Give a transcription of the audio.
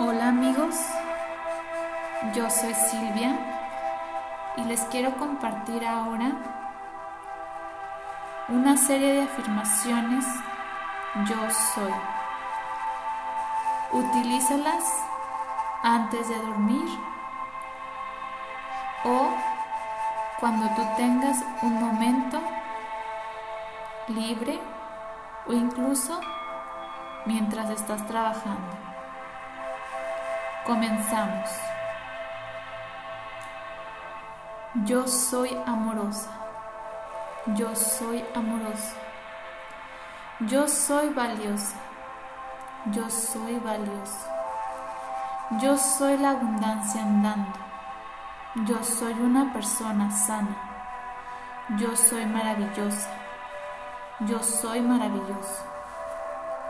Hola amigos, yo soy Silvia y les quiero compartir ahora una serie de afirmaciones yo soy. Utilízalas antes de dormir o cuando tú tengas un momento libre o incluso mientras estás trabajando. Comenzamos. Yo soy amorosa. Yo soy amoroso. Yo soy valiosa. Yo soy valioso. Yo soy la abundancia andando. Yo soy una persona sana. Yo soy maravillosa. Yo soy maravilloso.